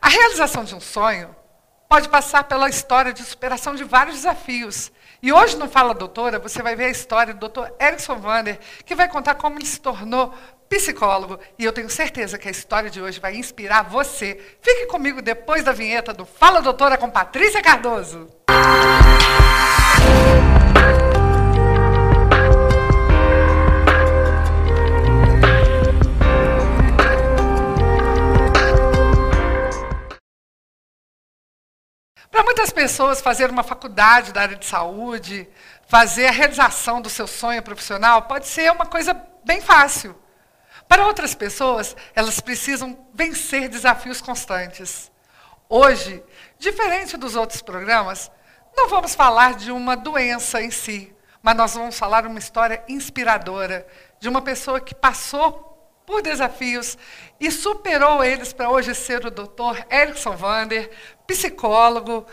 A realização de um sonho pode passar pela história de superação de vários desafios. E hoje no Fala Doutora, você vai ver a história do Dr. Erickson Vander, que vai contar como ele se tornou psicólogo. E eu tenho certeza que a história de hoje vai inspirar você. Fique comigo depois da vinheta do Fala Doutora com Patrícia Cardoso. Para muitas pessoas, fazer uma faculdade da área de saúde, fazer a realização do seu sonho profissional, pode ser uma coisa bem fácil. Para outras pessoas, elas precisam vencer desafios constantes. Hoje, diferente dos outros programas, não vamos falar de uma doença em si, mas nós vamos falar uma história inspiradora de uma pessoa que passou por desafios e superou eles para hoje ser o doutor Erickson Vander, psicólogo,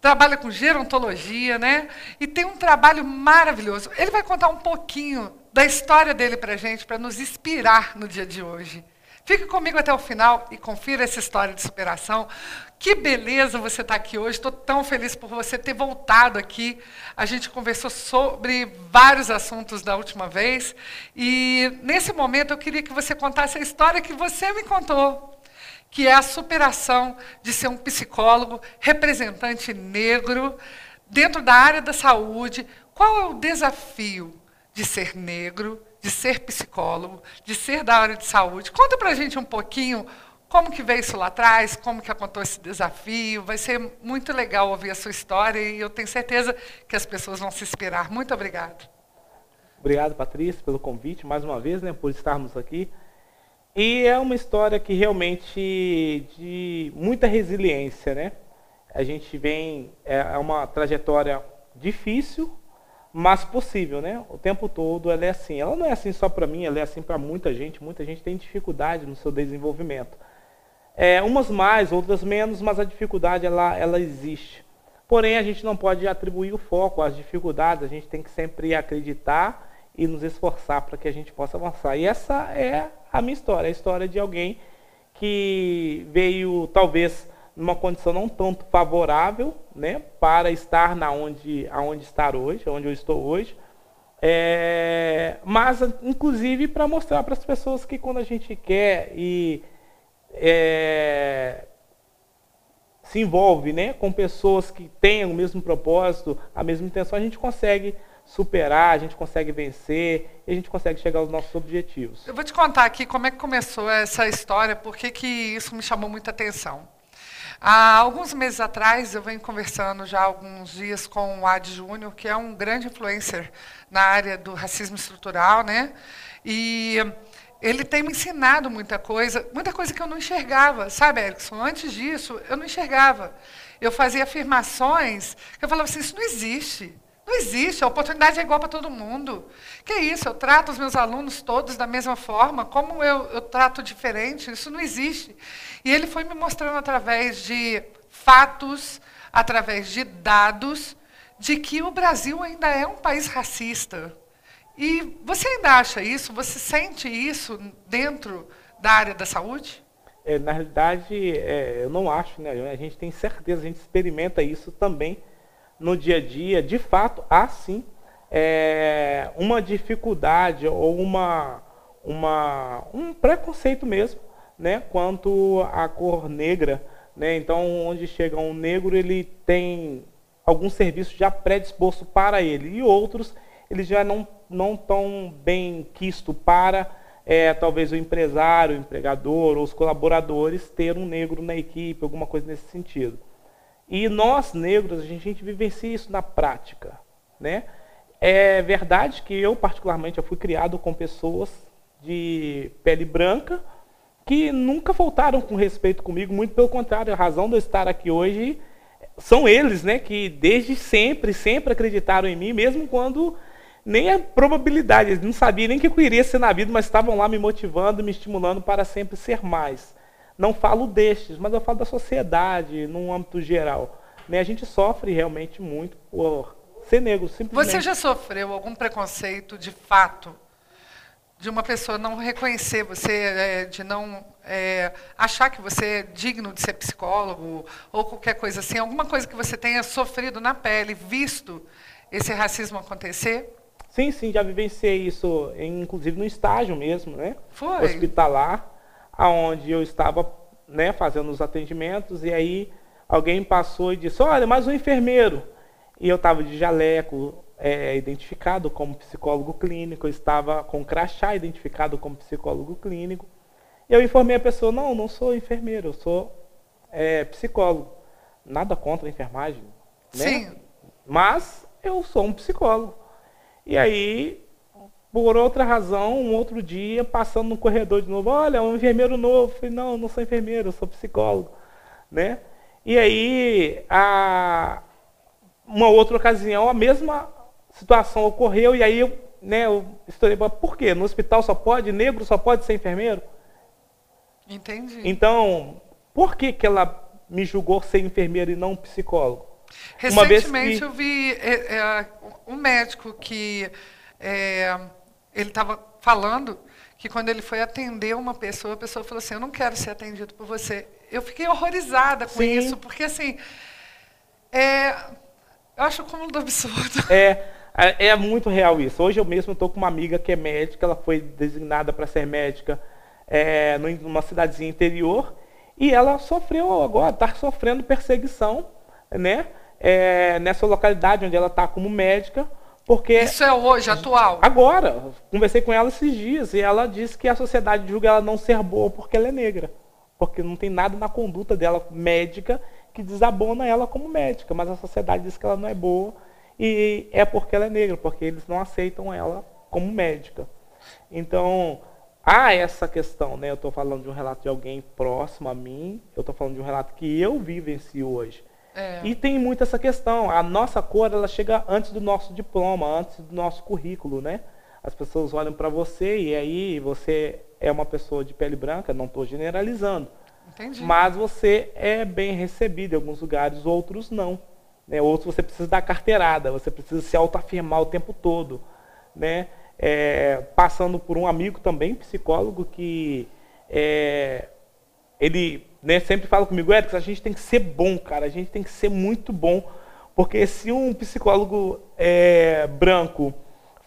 trabalha com gerontologia, né? E tem um trabalho maravilhoso. Ele vai contar um pouquinho da história dele para a gente, para nos inspirar no dia de hoje. Fique comigo até o final e confira essa história de superação. Que beleza você estar tá aqui hoje. Estou tão feliz por você ter voltado aqui. A gente conversou sobre vários assuntos da última vez. E nesse momento eu queria que você contasse a história que você me contou, que é a superação de ser um psicólogo, representante negro, dentro da área da saúde. Qual é o desafio de ser negro? de ser psicólogo, de ser da área de saúde. Conta para a gente um pouquinho como que veio isso lá atrás, como que aconteceu esse desafio. Vai ser muito legal ouvir a sua história e eu tenho certeza que as pessoas vão se inspirar. Muito obrigado. Obrigado, Patrícia, pelo convite, mais uma vez, né, por estarmos aqui. E é uma história que realmente de muita resiliência, né? A gente vem, é, é uma trajetória difícil, mas possível, né? O tempo todo ela é assim. Ela não é assim só para mim, ela é assim para muita gente. Muita gente tem dificuldade no seu desenvolvimento. É, umas mais, outras menos, mas a dificuldade ela, ela existe. Porém, a gente não pode atribuir o foco às dificuldades, a gente tem que sempre acreditar e nos esforçar para que a gente possa avançar. E essa é a minha história, a história de alguém que veio talvez numa condição não tanto favorável, né, para estar na onde, aonde estar hoje, onde eu estou hoje, é, mas inclusive para mostrar para as pessoas que quando a gente quer e é, se envolve, né, com pessoas que têm o mesmo propósito, a mesma intenção, a gente consegue superar, a gente consegue vencer e a gente consegue chegar aos nossos objetivos. Eu vou te contar aqui como é que começou essa história, porque que isso me chamou muita atenção. Há alguns meses atrás, eu venho conversando já alguns dias com o Ad Júnior, que é um grande influencer na área do racismo estrutural, né? E ele tem me ensinado muita coisa, muita coisa que eu não enxergava, sabe, Erickson? Antes disso, eu não enxergava. Eu fazia afirmações eu falava assim, isso não existe. Não existe, a oportunidade é igual para todo mundo. Que isso, eu trato os meus alunos todos da mesma forma, como eu, eu trato diferente, isso não existe. E ele foi me mostrando através de fatos, através de dados, de que o Brasil ainda é um país racista. E você ainda acha isso? Você sente isso dentro da área da saúde? É, na realidade, é, eu não acho, né? A gente tem certeza, a gente experimenta isso também no dia a dia, de fato, há sim é, uma dificuldade ou uma, uma, um preconceito mesmo né, quanto à cor negra. Né? Então, onde chega um negro, ele tem algum serviço já predisposto para ele, e outros ele já não, não tão bem quisto para é, talvez o empresário, o empregador ou os colaboradores ter um negro na equipe, alguma coisa nesse sentido. E nós, negros, a gente, a gente vivencia isso na prática. Né? É verdade que eu, particularmente, eu fui criado com pessoas de pele branca que nunca faltaram com respeito comigo, muito pelo contrário, a razão de eu estar aqui hoje são eles, né, que desde sempre, sempre acreditaram em mim, mesmo quando nem a probabilidade, eles não sabiam nem que eu iria ser na vida, mas estavam lá me motivando, me estimulando para sempre ser mais. Não falo destes, mas eu falo da sociedade, num âmbito geral. Né? A gente sofre realmente muito por ser negro, simplesmente. Você já sofreu algum preconceito de fato? De uma pessoa não reconhecer você, é, de não é, achar que você é digno de ser psicólogo ou qualquer coisa assim, alguma coisa que você tenha sofrido na pele, visto esse racismo acontecer? Sim, sim, já vivenciei isso, inclusive no estágio mesmo, né? Foi. Hospitalar, aonde eu estava né, fazendo os atendimentos, e aí alguém passou e disse, olha, mais um enfermeiro. E eu estava de jaleco, é, identificado como psicólogo clínico, eu estava com crachá identificado como psicólogo clínico. E eu informei a pessoa, não, não sou enfermeiro, eu sou é, psicólogo. Nada contra a enfermagem. Né? Sim. Mas eu sou um psicólogo. E aí, por outra razão, um outro dia, passando no corredor de novo, olha, um enfermeiro novo. Eu falei, não, não sou enfermeiro, eu sou psicólogo. Né? E aí, a, uma outra ocasião, a mesma situação ocorreu, e aí eu, né, eu estourei, por quê? No hospital só pode, negro só pode ser enfermeiro? Entendi. Então, por que, que ela me julgou ser enfermeira e não psicólogo? Recentemente que... eu vi é, é, um médico que é, ele estava falando que quando ele foi atender uma pessoa, a pessoa falou assim, eu não quero ser atendido por você. Eu fiquei horrorizada com Sim. isso, porque assim, é, eu acho como um absurdo. É, é, é muito real isso. Hoje eu mesmo estou com uma amiga que é médica, ela foi designada para ser médica é, numa cidadezinha interior, e ela sofreu agora, está sofrendo perseguição, né? É, nessa localidade onde ela está como médica, porque isso é hoje atual. Agora, conversei com ela esses dias e ela disse que a sociedade julga ela não ser boa porque ela é negra, porque não tem nada na conduta dela médica que desabona ela como médica, mas a sociedade diz que ela não é boa e é porque ela é negra, porque eles não aceitam ela como médica. Então, há essa questão, né? Eu estou falando de um relato de alguém próximo a mim, eu estou falando de um relato que eu vivencio hoje. É. E tem muito essa questão, a nossa cor, ela chega antes do nosso diploma, antes do nosso currículo, né? As pessoas olham para você e aí você é uma pessoa de pele branca, não estou generalizando. Entendi. Mas você é bem recebido em alguns lugares, outros não. Né? Outros você precisa dar carteirada, você precisa se autoafirmar o tempo todo. Né? É, passando por um amigo também, psicólogo, que é, ele né, sempre fala comigo, Eric, a gente tem que ser bom, cara, a gente tem que ser muito bom. Porque se um psicólogo é, branco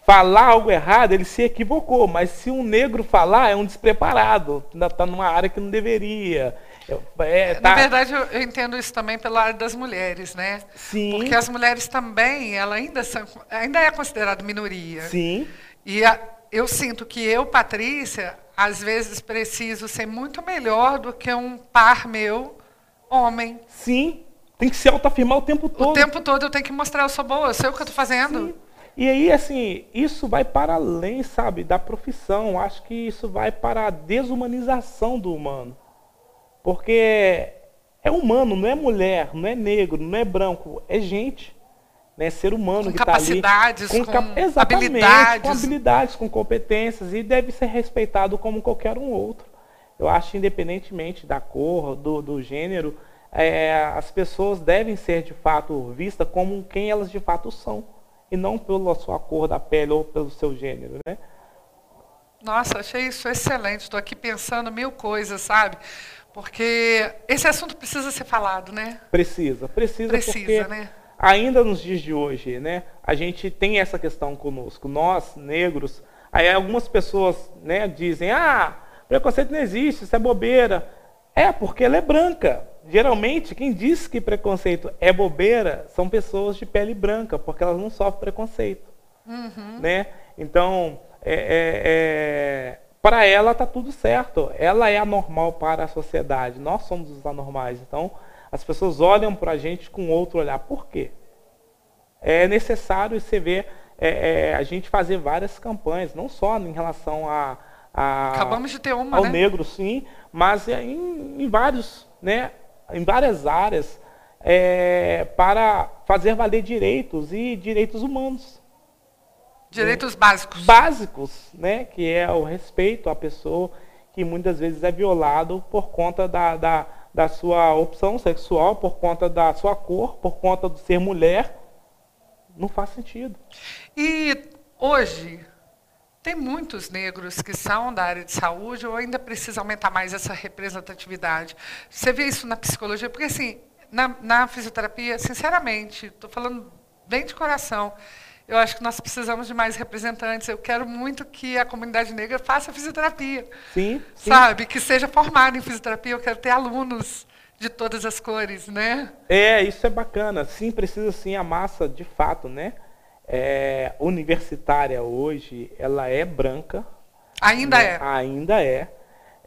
falar algo errado, ele se equivocou. Mas se um negro falar, é um despreparado, ainda está numa área que não deveria. É, tá... Na verdade, eu entendo isso também pela área das mulheres, né? Sim. Porque as mulheres também, ela ainda, são, ainda é considerada minoria. Sim. E a, eu sinto que eu, Patrícia, às vezes preciso ser muito melhor do que um par meu, homem. Sim. Tem que se autoafirmar o tempo todo. O tempo todo eu tenho que mostrar, eu sou boa, eu sei o que eu estou fazendo. Sim. E aí, assim, isso vai para além, sabe, da profissão. Acho que isso vai para a desumanização do humano. Porque é humano, não é mulher, não é negro, não é branco, é gente. Né? Ser humano com que está ali. Com, com habilidades. Com habilidades, com competências. E deve ser respeitado como qualquer um outro. Eu acho, independentemente da cor, do, do gênero, é, as pessoas devem ser de fato vistas como quem elas de fato são e não pela sua cor da pele ou pelo seu gênero, né? Nossa, achei isso excelente. Estou aqui pensando mil coisas, sabe? Porque esse assunto precisa ser falado, né? Precisa, precisa, precisa né? Ainda nos dias de hoje, né? A gente tem essa questão conosco. Nós, negros, aí algumas pessoas né, dizem, ah, preconceito não existe, isso é bobeira. É, porque ela é branca. Geralmente, quem diz que preconceito é bobeira são pessoas de pele branca, porque elas não sofrem preconceito. Uhum. Né? Então, é, é, é, para ela está tudo certo. Ela é anormal para a sociedade. Nós somos os anormais. Então, as pessoas olham para a gente com outro olhar. Por quê? É necessário você ver é, é, a gente fazer várias campanhas, não só em relação a, a Acabamos de ter uma, ao né? negro, sim, mas em, em vários, né, em várias áreas é, para fazer valer direitos e direitos humanos. Direitos básicos. Básicos, né? Que é o respeito à pessoa que muitas vezes é violado por conta da, da, da sua opção sexual, por conta da sua cor, por conta de ser mulher. Não faz sentido. E hoje, tem muitos negros que são da área de saúde ou ainda precisa aumentar mais essa representatividade. Você vê isso na psicologia? Porque, assim, na, na fisioterapia, sinceramente, estou falando bem de coração, eu acho que nós precisamos de mais representantes. Eu quero muito que a comunidade negra faça fisioterapia. Sim. sim. Sabe? Que seja formada em fisioterapia. Eu quero ter alunos de todas as cores, né? É, isso é bacana. Sim, precisa sim a massa, de fato, né? É, universitária hoje, ela é branca. Ainda né? é. Ainda é.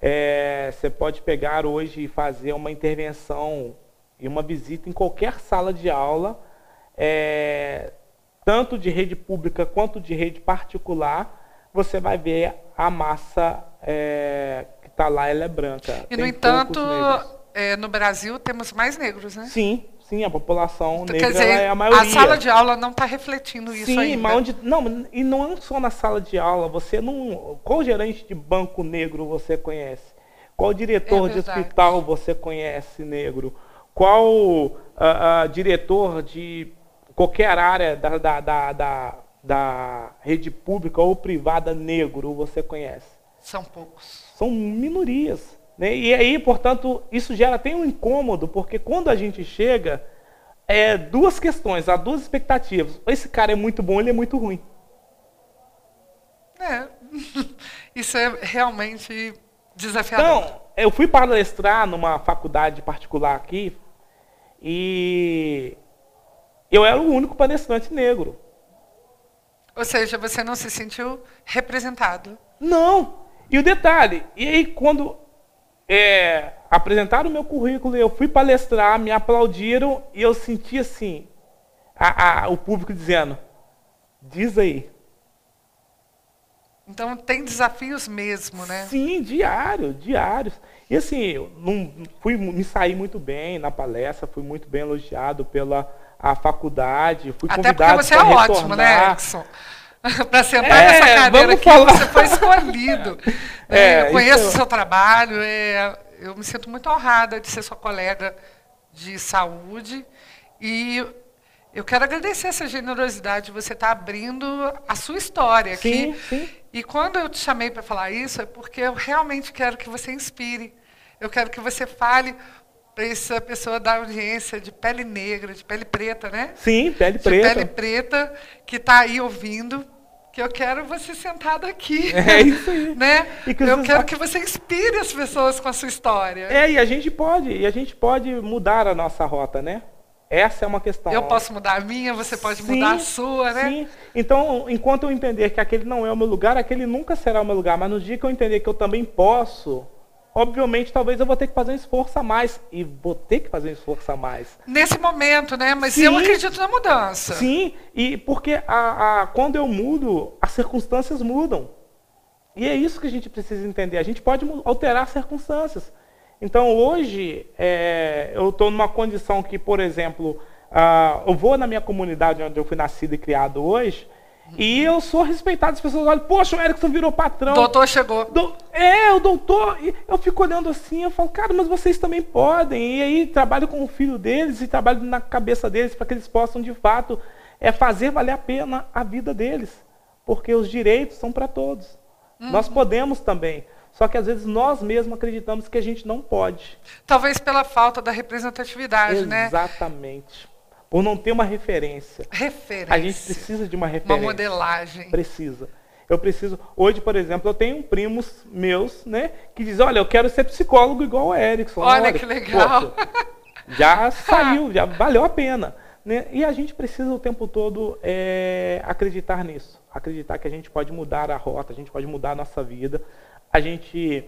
é. Você pode pegar hoje e fazer uma intervenção e uma visita em qualquer sala de aula, é, tanto de rede pública quanto de rede particular, você vai ver a massa é, que está lá, ela é branca. E, Tem no entanto, é, no Brasil temos mais negros, né? Sim, sim, a população então, negra dizer, é a maioria. A sala de aula não está refletindo isso sim, ainda. Mas onde, não, e não é só na sala de aula, você não. Qual gerente de banco negro você conhece? Qual diretor é de hospital você conhece negro? qual uh, uh, diretor de qualquer área da, da, da, da, da rede pública ou privada negro você conhece? São poucos. São minorias. Né? E aí, portanto, isso gera até um incômodo, porque quando a gente chega, é duas questões, há duas expectativas. Esse cara é muito bom, ele é muito ruim. É, isso é realmente desafiador. Então, eu fui palestrar numa faculdade particular aqui, e eu era o único palestrante negro. Ou seja, você não se sentiu representado? Não. E o detalhe, e aí quando é, apresentaram o meu currículo, eu fui palestrar, me aplaudiram e eu senti assim, a, a, o público dizendo, diz aí. Então tem desafios mesmo, né? Sim, diário, diários. E assim, eu não fui me saí muito bem na palestra, fui muito bem elogiado pela a faculdade, fui Até convidado porque você é ótimo, né, Edson? para sentar é, nessa cadeira aqui, falar. você foi escolhido. É, eu conheço o seu trabalho, é, eu me sinto muito honrada de ser sua colega de saúde e eu quero agradecer essa generosidade de você estar tá abrindo a sua história sim, aqui. Sim. E quando eu te chamei para falar isso, é porque eu realmente quero que você inspire. Eu quero que você fale para essa pessoa da audiência de pele negra, de pele preta, né? Sim, pele preta. De pele preta, que está aí ouvindo, que eu quero você sentado aqui. É isso aí. Né? eu quero que você inspire as pessoas com a sua história. É, e a gente pode, e a gente pode mudar a nossa rota, né? Essa é uma questão. Eu posso mudar a minha, você pode sim, mudar a sua, né? Sim. Então, enquanto eu entender que aquele não é o meu lugar, aquele nunca será o meu lugar. Mas no dia que eu entender que eu também posso, obviamente, talvez eu vou ter que fazer um esforço a mais. E vou ter que fazer um esforço a mais. Nesse momento, né? Mas sim, eu acredito na mudança. Sim, e porque a, a, quando eu mudo, as circunstâncias mudam. E é isso que a gente precisa entender. A gente pode alterar as circunstâncias. Então, hoje, é, eu estou numa condição que, por exemplo, uh, eu vou na minha comunidade onde eu fui nascido e criado hoje, e eu sou respeitado, as pessoas olham, poxa, o Erickson virou patrão. Doutor chegou. Do, é, o doutor. E eu fico olhando assim, eu falo, cara, mas vocês também podem. E aí trabalho com o filho deles e trabalho na cabeça deles para que eles possam, de fato, é, fazer valer a pena a vida deles. Porque os direitos são para todos. Uhum. Nós podemos também. Só que às vezes nós mesmos acreditamos que a gente não pode. Talvez pela falta da representatividade, Exatamente. né? Exatamente. Por não ter uma referência. Referência. A gente precisa de uma referência. Uma modelagem. Precisa. Eu preciso. Hoje, por exemplo, eu tenho primos meus, né, que dizem, olha, eu quero ser psicólogo igual o Erickson. Olha, olha que legal. Poxa, já saiu, já valeu a pena. Né? E a gente precisa o tempo todo é, acreditar nisso. Acreditar que a gente pode mudar a rota, a gente pode mudar a nossa vida a gente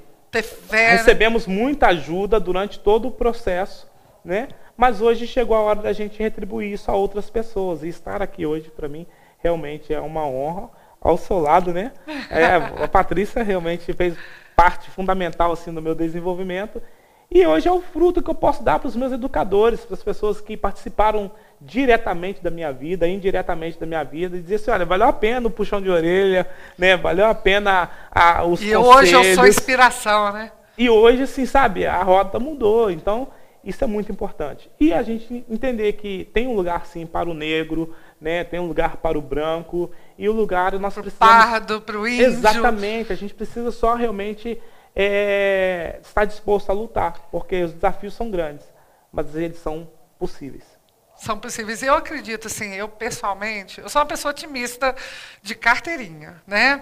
recebemos muita ajuda durante todo o processo, né? Mas hoje chegou a hora da gente retribuir isso a outras pessoas. E estar aqui hoje, para mim, realmente é uma honra. Ao seu lado, né? É, a Patrícia realmente fez parte fundamental assim no meu desenvolvimento. E hoje é o fruto que eu posso dar para os meus educadores, para as pessoas que participaram diretamente da minha vida, indiretamente da minha vida, e dizer assim, olha, valeu a pena o puxão de orelha, né? Valeu a pena a, os E conselhos. hoje eu sou inspiração, né? E hoje, assim, sabe, a rota mudou. Então, Isso é muito importante. E a gente entender que tem um lugar sim para o negro, né? tem um lugar para o branco, e o lugar nós pro precisamos. pardo, para o índio. Exatamente, a gente precisa só realmente é, estar disposto a lutar, porque os desafios são grandes, mas eles são possíveis. São possíveis. Eu acredito, assim, eu pessoalmente, eu sou uma pessoa otimista de carteirinha, né?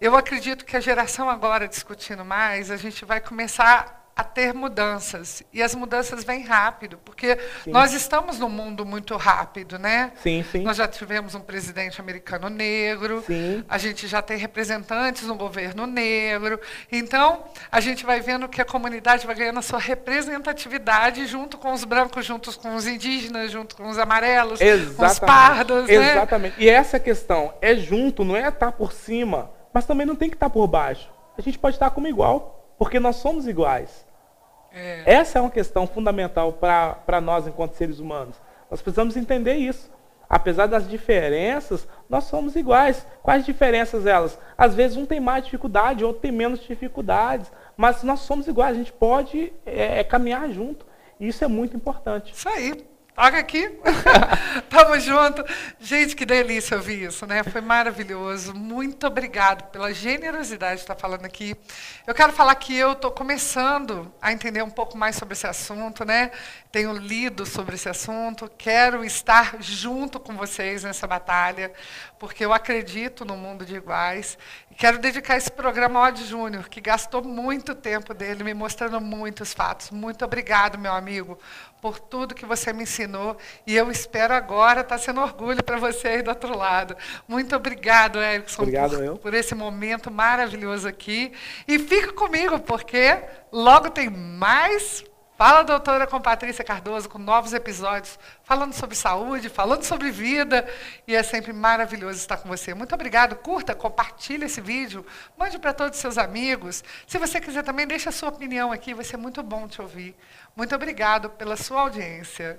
Eu acredito que a geração agora discutindo mais, a gente vai começar a ter mudanças. E as mudanças vêm rápido, porque sim. nós estamos num mundo muito rápido, né? Sim, sim. Nós já tivemos um presidente americano negro, sim. a gente já tem representantes no governo negro. Então, a gente vai vendo que a comunidade vai ganhando a sua representatividade junto com os brancos, junto com os indígenas, junto com os amarelos, Exatamente. com os pardos. Né? Exatamente. Né? E essa questão é junto, não é estar por cima, mas também não tem que estar por baixo. A gente pode estar como igual, porque nós somos iguais. É. Essa é uma questão fundamental para nós, enquanto seres humanos. Nós precisamos entender isso. Apesar das diferenças, nós somos iguais. Quais diferenças elas? Às vezes um tem mais dificuldade, outro tem menos dificuldades, mas nós somos iguais, a gente pode é, é caminhar junto. E isso é muito importante. Isso aí. Toca aqui. Tamo junto. Gente, que delícia ouvir isso, né? Foi maravilhoso. Muito obrigado pela generosidade de estar falando aqui. Eu quero falar que eu estou começando a entender um pouco mais sobre esse assunto, né? Tenho lido sobre esse assunto. Quero estar junto com vocês nessa batalha, porque eu acredito no mundo de iguais. E quero dedicar esse programa ao Odd Júnior, que gastou muito tempo dele me mostrando muitos fatos. Muito obrigado, meu amigo, por tudo que você me ensinou. E eu espero agora estar sendo orgulho para você aí do outro lado. Muito obrigado, Erickson, obrigado, por, por, esse momento maravilhoso aqui. E fica comigo, porque logo tem mais Fala, doutora, com Patrícia Cardoso, com novos episódios, falando sobre saúde, falando sobre vida. E é sempre maravilhoso estar com você. Muito obrigado. Curta, compartilhe esse vídeo, mande para todos os seus amigos. Se você quiser também, deixe a sua opinião aqui, vai ser muito bom te ouvir. Muito obrigado pela sua audiência.